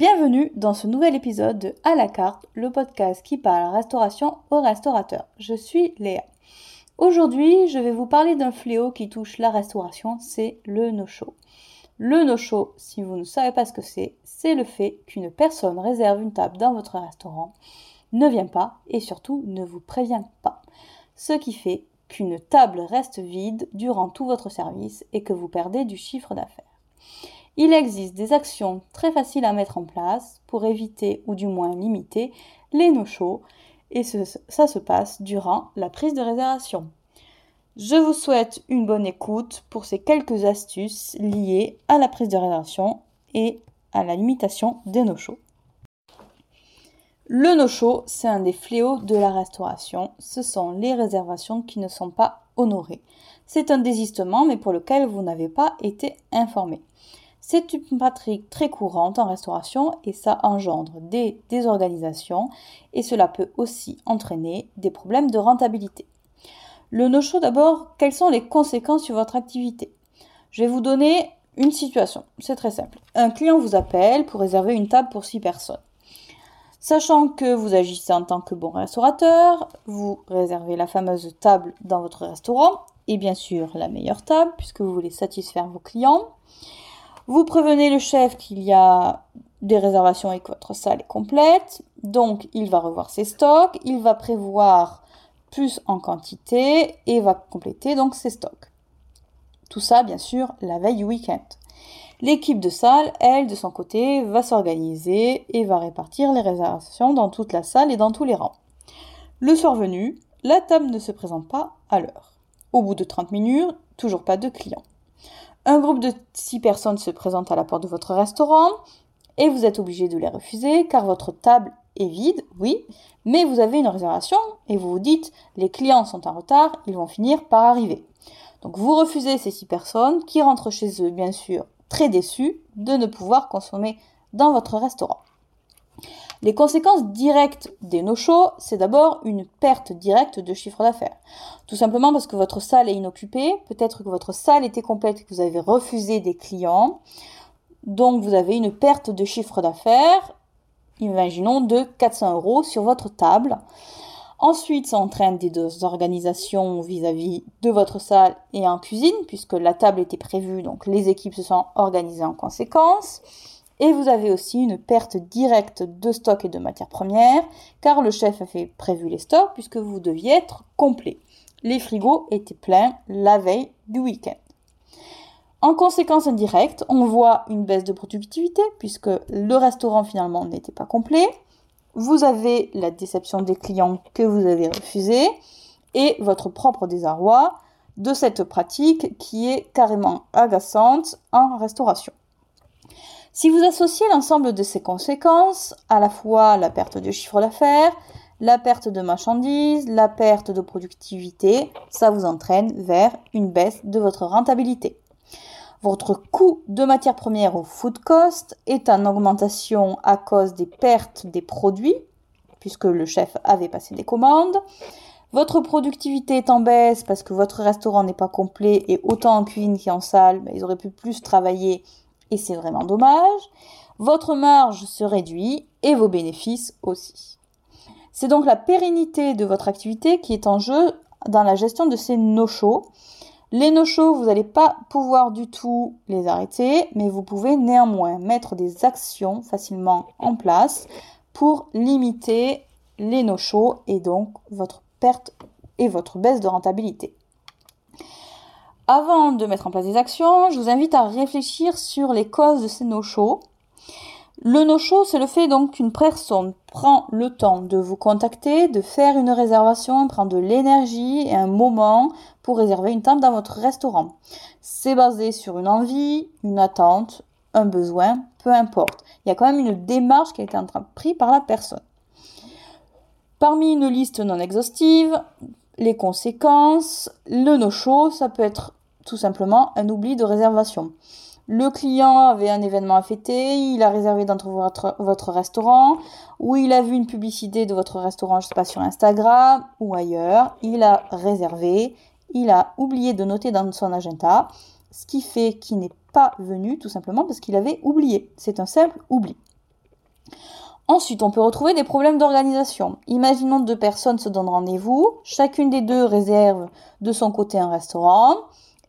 Bienvenue dans ce nouvel épisode de À la carte, le podcast qui parle restauration aux restaurateurs. Je suis Léa. Aujourd'hui, je vais vous parler d'un fléau qui touche la restauration, c'est le no-show. Le no-show, si vous ne savez pas ce que c'est, c'est le fait qu'une personne réserve une table dans votre restaurant, ne vient pas et surtout ne vous prévient pas. Ce qui fait qu'une table reste vide durant tout votre service et que vous perdez du chiffre d'affaires. Il existe des actions très faciles à mettre en place pour éviter ou du moins limiter les no-shows et ça se passe durant la prise de réservation. Je vous souhaite une bonne écoute pour ces quelques astuces liées à la prise de réservation et à la limitation des no-shows. Le no-show, c'est un des fléaux de la restauration. Ce sont les réservations qui ne sont pas honorées. C'est un désistement, mais pour lequel vous n'avez pas été informé. C'est une pratique très courante en restauration et ça engendre des désorganisations et cela peut aussi entraîner des problèmes de rentabilité. Le no-show d'abord, quelles sont les conséquences sur votre activité? Je vais vous donner une situation, c'est très simple. Un client vous appelle pour réserver une table pour 6 personnes. Sachant que vous agissez en tant que bon restaurateur, vous réservez la fameuse table dans votre restaurant et bien sûr la meilleure table puisque vous voulez satisfaire vos clients. Vous prévenez le chef qu'il y a des réservations et que votre salle est complète. Donc, il va revoir ses stocks, il va prévoir plus en quantité et va compléter donc ses stocks. Tout ça, bien sûr, la veille du week-end. L'équipe de salle, elle, de son côté, va s'organiser et va répartir les réservations dans toute la salle et dans tous les rangs. Le soir venu, la table ne se présente pas à l'heure. Au bout de 30 minutes, toujours pas de clients. Un groupe de 6 personnes se présente à la porte de votre restaurant et vous êtes obligé de les refuser car votre table est vide, oui, mais vous avez une réservation et vous vous dites les clients sont en retard, ils vont finir par arriver. Donc vous refusez ces 6 personnes qui rentrent chez eux bien sûr très déçus de ne pouvoir consommer dans votre restaurant. Les conséquences directes des no-shows, c'est d'abord une perte directe de chiffre d'affaires. Tout simplement parce que votre salle est inoccupée, peut-être que votre salle était complète et que vous avez refusé des clients. Donc vous avez une perte de chiffre d'affaires, imaginons de 400 euros sur votre table. Ensuite, ça entraîne des organisations vis-à-vis de votre salle et en cuisine, puisque la table était prévue, donc les équipes se sont organisées en conséquence. Et vous avez aussi une perte directe de stock et de matières premières, car le chef a fait prévu les stocks puisque vous deviez être complet. Les frigos étaient pleins la veille du week-end. En conséquence indirecte, on voit une baisse de productivité puisque le restaurant finalement n'était pas complet. Vous avez la déception des clients que vous avez refusés et votre propre désarroi de cette pratique qui est carrément agaçante en restauration. Si vous associez l'ensemble de ces conséquences, à la fois la perte de chiffre d'affaires, la perte de marchandises, la perte de productivité, ça vous entraîne vers une baisse de votre rentabilité. Votre coût de matière première au food cost est en augmentation à cause des pertes des produits, puisque le chef avait passé des commandes. Votre productivité est en baisse parce que votre restaurant n'est pas complet et autant en cuisine qu'en salle, ils auraient pu plus travailler et c'est vraiment dommage. Votre marge se réduit et vos bénéfices aussi. C'est donc la pérennité de votre activité qui est en jeu dans la gestion de ces no-shows. Les no-shows, vous n'allez pas pouvoir du tout les arrêter, mais vous pouvez néanmoins mettre des actions facilement en place pour limiter les no-shows et donc votre perte et votre baisse de rentabilité. Avant de mettre en place des actions, je vous invite à réfléchir sur les causes de ces no-shows. Le no-show, c'est le fait donc qu'une personne prend le temps de vous contacter, de faire une réservation, prend de l'énergie et un moment pour réserver une table dans votre restaurant. C'est basé sur une envie, une attente, un besoin, peu importe. Il y a quand même une démarche qui a été entreprise par la personne. Parmi une liste non exhaustive, les conséquences, le no-show, ça peut être tout simplement un oubli de réservation. Le client avait un événement à fêter, il a réservé dans votre, votre restaurant, ou il a vu une publicité de votre restaurant, je sais pas, sur Instagram ou ailleurs, il a réservé, il a oublié de noter dans son agenda, ce qui fait qu'il n'est pas venu tout simplement parce qu'il avait oublié. C'est un simple oubli. Ensuite, on peut retrouver des problèmes d'organisation. Imaginons deux personnes se donnent rendez-vous, chacune des deux réserve de son côté un restaurant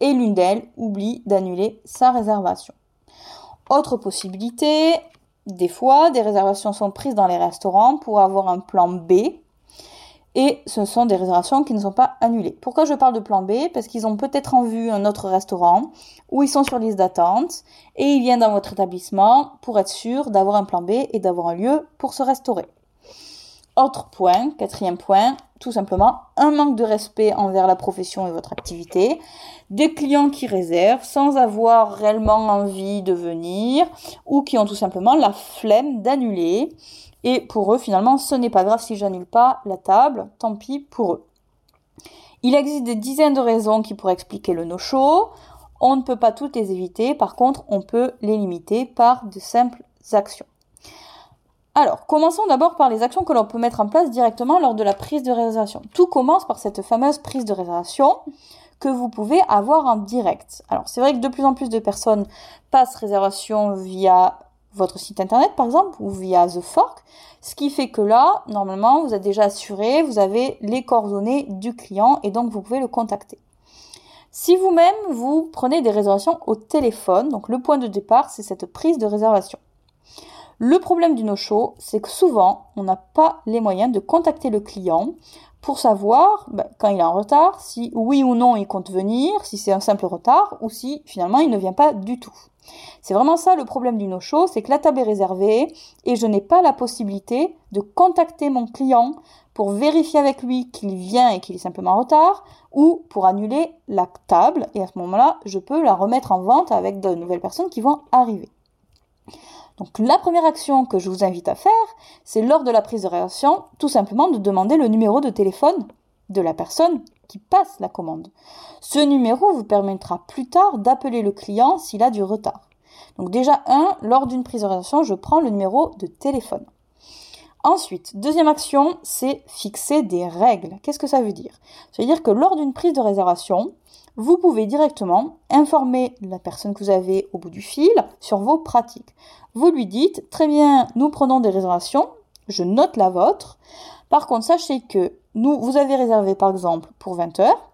et l'une d'elles oublie d'annuler sa réservation. Autre possibilité, des fois, des réservations sont prises dans les restaurants pour avoir un plan B et ce sont des réservations qui ne sont pas annulées. Pourquoi je parle de plan B? Parce qu'ils ont peut-être en vue un autre restaurant où ils sont sur liste d'attente et ils viennent dans votre établissement pour être sûr d'avoir un plan B et d'avoir un lieu pour se restaurer. Autre point, quatrième point, tout simplement un manque de respect envers la profession et votre activité, des clients qui réservent sans avoir réellement envie de venir ou qui ont tout simplement la flemme d'annuler et pour eux, finalement, ce n'est pas grave si j'annule pas la table, tant pis pour eux. Il existe des dizaines de raisons qui pourraient expliquer le no-show. On ne peut pas toutes les éviter, par contre, on peut les limiter par de simples actions. Alors, commençons d'abord par les actions que l'on peut mettre en place directement lors de la prise de réservation. Tout commence par cette fameuse prise de réservation que vous pouvez avoir en direct. Alors, c'est vrai que de plus en plus de personnes passent réservation via votre site internet par exemple ou via The Fork, ce qui fait que là, normalement, vous êtes déjà assuré, vous avez les coordonnées du client et donc vous pouvez le contacter. Si vous-même, vous prenez des réservations au téléphone, donc le point de départ, c'est cette prise de réservation. Le problème du no-show, c'est que souvent, on n'a pas les moyens de contacter le client pour savoir, ben, quand il est en retard, si oui ou non il compte venir, si c'est un simple retard, ou si finalement il ne vient pas du tout. C'est vraiment ça le problème du no-show, c'est que la table est réservée et je n'ai pas la possibilité de contacter mon client pour vérifier avec lui qu'il vient et qu'il est simplement en retard ou pour annuler la table et à ce moment-là, je peux la remettre en vente avec de nouvelles personnes qui vont arriver. Donc la première action que je vous invite à faire, c'est lors de la prise de réaction, tout simplement de demander le numéro de téléphone de la personne qui passe la commande. Ce numéro vous permettra plus tard d'appeler le client s'il a du retard. Donc déjà, un, lors d'une prise de réservation, je prends le numéro de téléphone. Ensuite, deuxième action, c'est fixer des règles. Qu'est-ce que ça veut dire? Ça veut dire que lors d'une prise de réservation, vous pouvez directement informer la personne que vous avez au bout du fil sur vos pratiques. Vous lui dites, très bien, nous prenons des réservations, je note la vôtre. Par contre, sachez que nous, vous avez réservé par exemple pour 20 heures.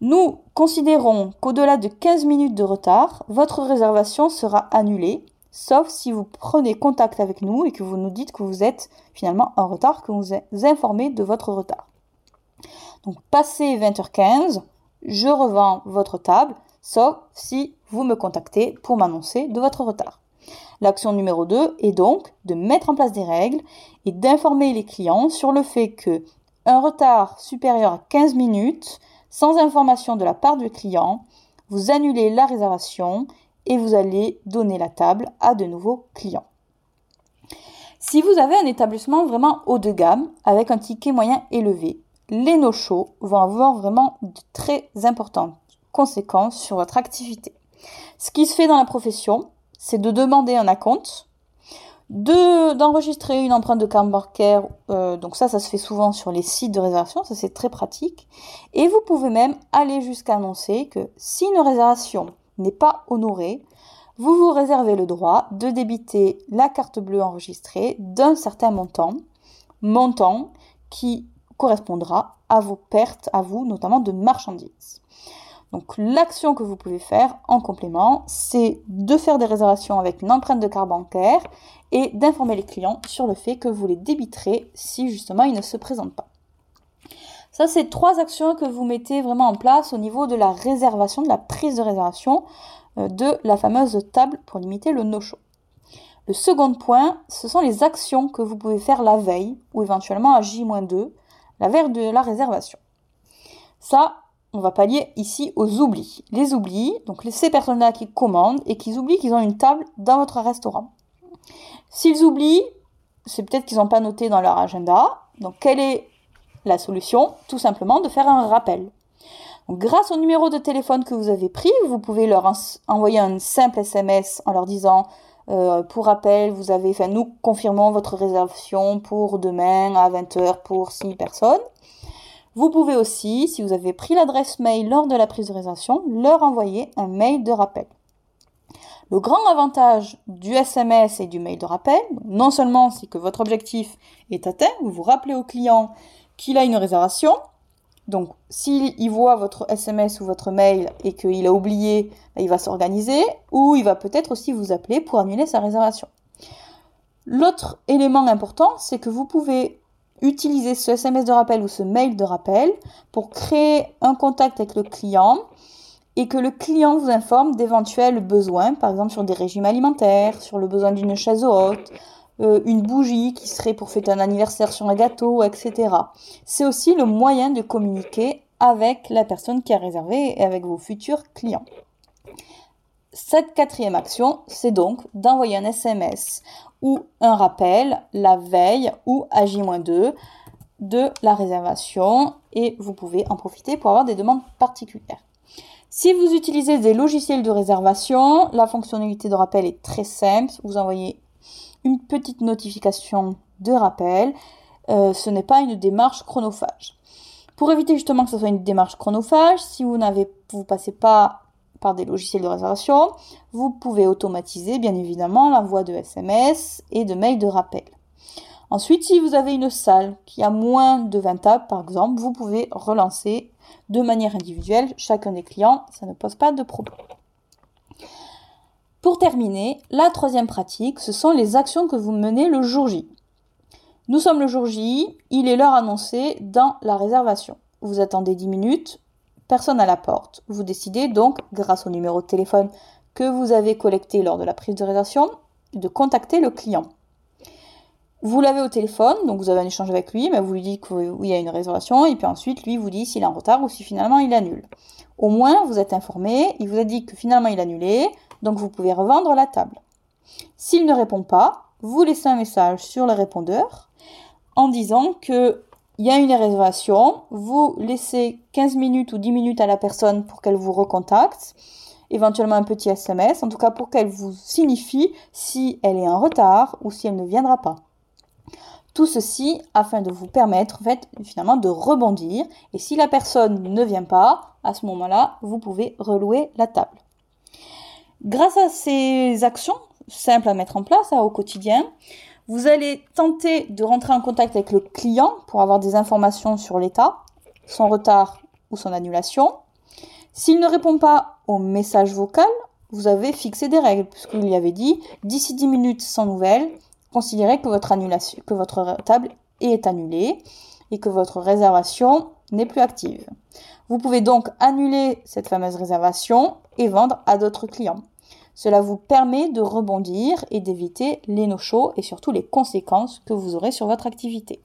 Nous considérons qu'au-delà de 15 minutes de retard, votre réservation sera annulée, sauf si vous prenez contact avec nous et que vous nous dites que vous êtes finalement en retard, que vous vous informez de votre retard. Donc, passé 20h15, je revends votre table, sauf si vous me contactez pour m'annoncer de votre retard. L'action numéro 2 est donc de mettre en place des règles et d'informer les clients sur le fait que un retard supérieur à 15 minutes sans information de la part du client, vous annulez la réservation et vous allez donner la table à de nouveaux clients. Si vous avez un établissement vraiment haut de gamme avec un ticket moyen élevé, les no-shows vont avoir vraiment de très importantes conséquences sur votre activité. Ce qui se fait dans la profession, c'est de demander un acompte, d'enregistrer une empreinte de carte bancaire, euh, donc ça, ça se fait souvent sur les sites de réservation, ça c'est très pratique. Et vous pouvez même aller jusqu'à annoncer que si une réservation n'est pas honorée, vous vous réservez le droit de débiter la carte bleue enregistrée d'un certain montant, montant qui correspondra à vos pertes, à vous, notamment de marchandises. Donc l'action que vous pouvez faire en complément, c'est de faire des réservations avec une empreinte de carte bancaire et d'informer les clients sur le fait que vous les débiterez si justement ils ne se présentent pas. Ça, c'est trois actions que vous mettez vraiment en place au niveau de la réservation, de la prise de réservation euh, de la fameuse table pour limiter le no-show. Le second point, ce sont les actions que vous pouvez faire la veille ou éventuellement à J-2, la veille de la réservation. Ça, on va pallier ici aux oublis. Les oublis, donc ces personnes-là qui commandent et qui oublient qu'ils ont une table dans votre restaurant. S'ils oublient, c'est peut-être qu'ils n'ont pas noté dans leur agenda. Donc quelle est la solution Tout simplement de faire un rappel. grâce au numéro de téléphone que vous avez pris, vous pouvez leur envoyer un simple SMS en leur disant euh, pour rappel, vous avez, nous confirmons votre réservation pour demain à 20h pour 6 personnes. Vous pouvez aussi, si vous avez pris l'adresse mail lors de la prise de réservation, leur envoyer un mail de rappel. Le grand avantage du SMS et du mail de rappel, non seulement c'est que votre objectif est atteint, vous vous rappelez au client qu'il a une réservation, donc s'il voit votre SMS ou votre mail et qu'il a oublié, ben, il va s'organiser, ou il va peut-être aussi vous appeler pour annuler sa réservation. L'autre élément important, c'est que vous pouvez utiliser ce SMS de rappel ou ce mail de rappel pour créer un contact avec le client et que le client vous informe d'éventuels besoins, par exemple sur des régimes alimentaires, sur le besoin d'une chaise haute, euh, une bougie qui serait pour fêter un anniversaire sur un gâteau, etc. C'est aussi le moyen de communiquer avec la personne qui a réservé et avec vos futurs clients. Cette quatrième action, c'est donc d'envoyer un SMS ou un rappel la veille ou à J-2 de la réservation et vous pouvez en profiter pour avoir des demandes particulières. Si vous utilisez des logiciels de réservation, la fonctionnalité de rappel est très simple. Vous envoyez une petite notification de rappel. Euh, ce n'est pas une démarche chronophage. Pour éviter justement que ce soit une démarche chronophage, si vous n'avez, vous passez pas par des logiciels de réservation, vous pouvez automatiser bien évidemment l'envoi de SMS et de mails de rappel. Ensuite, si vous avez une salle qui a moins de 20 tables par exemple, vous pouvez relancer de manière individuelle chacun des clients, ça ne pose pas de problème. Pour terminer, la troisième pratique, ce sont les actions que vous menez le jour J. Nous sommes le jour J, il est l'heure annoncée dans la réservation. Vous attendez 10 minutes, personne à la porte. Vous décidez donc, grâce au numéro de téléphone que vous avez collecté lors de la prise de réservation, de contacter le client. Vous l'avez au téléphone, donc vous avez un échange avec lui, mais vous lui dites qu'il y a une réservation, et puis ensuite, lui vous dit s'il est en retard ou si finalement il annule. Au moins, vous êtes informé, il vous a dit que finalement il a annulé, donc vous pouvez revendre la table. S'il ne répond pas, vous laissez un message sur le répondeur en disant que il y a une réservation, vous laissez 15 minutes ou 10 minutes à la personne pour qu'elle vous recontacte, éventuellement un petit SMS, en tout cas pour qu'elle vous signifie si elle est en retard ou si elle ne viendra pas. Tout ceci afin de vous permettre finalement de rebondir et si la personne ne vient pas, à ce moment-là, vous pouvez relouer la table. Grâce à ces actions simples à mettre en place hein, au quotidien, vous allez tenter de rentrer en contact avec le client pour avoir des informations sur l'état, son retard ou son annulation. S'il ne répond pas au message vocal, vous avez fixé des règles, puisqu'il y avait dit d'ici 10 minutes sans nouvelles, considérez que votre, annulation, table est annulée et que votre réservation n'est plus active. Vous pouvez donc annuler cette fameuse réservation et vendre à d'autres clients. Cela vous permet de rebondir et d'éviter les no-shows et surtout les conséquences que vous aurez sur votre activité.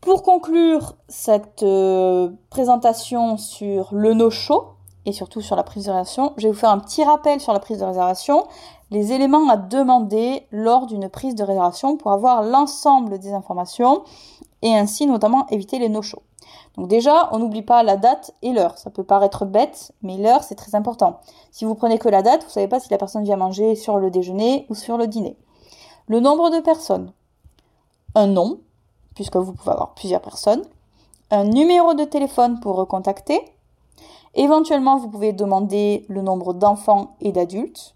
Pour conclure cette euh, présentation sur le no-show et surtout sur la prise de réservation, je vais vous faire un petit rappel sur la prise de réservation, les éléments à demander lors d'une prise de réservation pour avoir l'ensemble des informations et ainsi notamment éviter les no-shows. Donc déjà, on n'oublie pas la date et l'heure. Ça peut paraître bête, mais l'heure, c'est très important. Si vous prenez que la date, vous ne savez pas si la personne vient manger sur le déjeuner ou sur le dîner. Le nombre de personnes. Un nom, puisque vous pouvez avoir plusieurs personnes. Un numéro de téléphone pour recontacter. Éventuellement, vous pouvez demander le nombre d'enfants et d'adultes.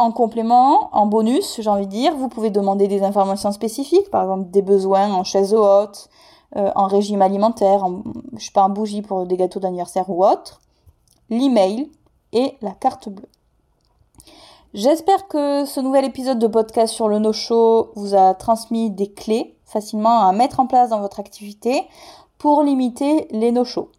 En complément, en bonus, j'ai envie de dire, vous pouvez demander des informations spécifiques, par exemple des besoins en chaise haute, euh, en régime alimentaire, en, sais pas, en bougie pour des gâteaux d'anniversaire ou autre, l'email et la carte bleue. J'espère que ce nouvel épisode de podcast sur le no-show vous a transmis des clés facilement à mettre en place dans votre activité pour limiter les no-shows.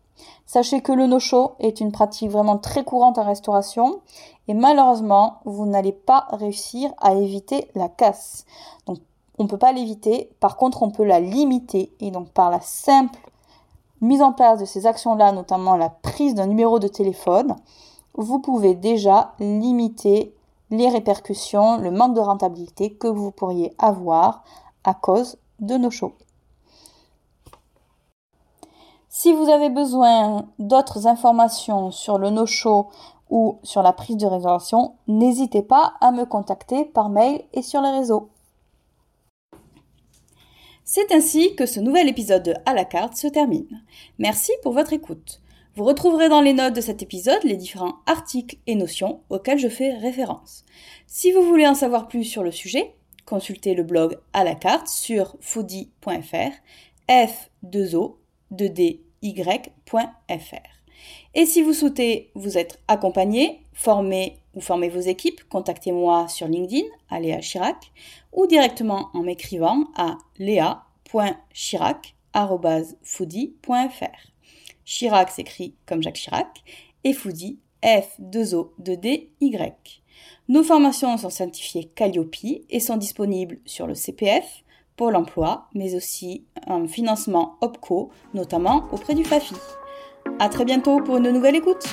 Sachez que le no-show est une pratique vraiment très courante en restauration et malheureusement, vous n'allez pas réussir à éviter la casse. Donc on ne peut pas l'éviter, par contre on peut la limiter et donc par la simple mise en place de ces actions-là, notamment la prise d'un numéro de téléphone, vous pouvez déjà limiter les répercussions, le manque de rentabilité que vous pourriez avoir à cause de nos shows. Si vous avez besoin d'autres informations sur le no-show ou sur la prise de réservation, n'hésitez pas à me contacter par mail et sur les réseaux. C'est ainsi que ce nouvel épisode de À la carte se termine. Merci pour votre écoute. Vous retrouverez dans les notes de cet épisode les différents articles et notions auxquels je fais référence. Si vous voulez en savoir plus sur le sujet, consultez le blog à la carte sur foodie.fr, f2o 2dy.fr. Et si vous souhaitez vous être accompagné, formé ou former vos équipes, contactez-moi sur LinkedIn à Léa Chirac ou directement en m'écrivant à léa.chirac.foodie.fr. Chirac s'écrit comme Jacques Chirac et Foodie F2O2DY. Nos formations sont certifiées Calliope et sont disponibles sur le CPF, Pôle emploi, mais aussi un financement OPCO, notamment auprès du FAFI. A très bientôt pour une nouvelle écoute.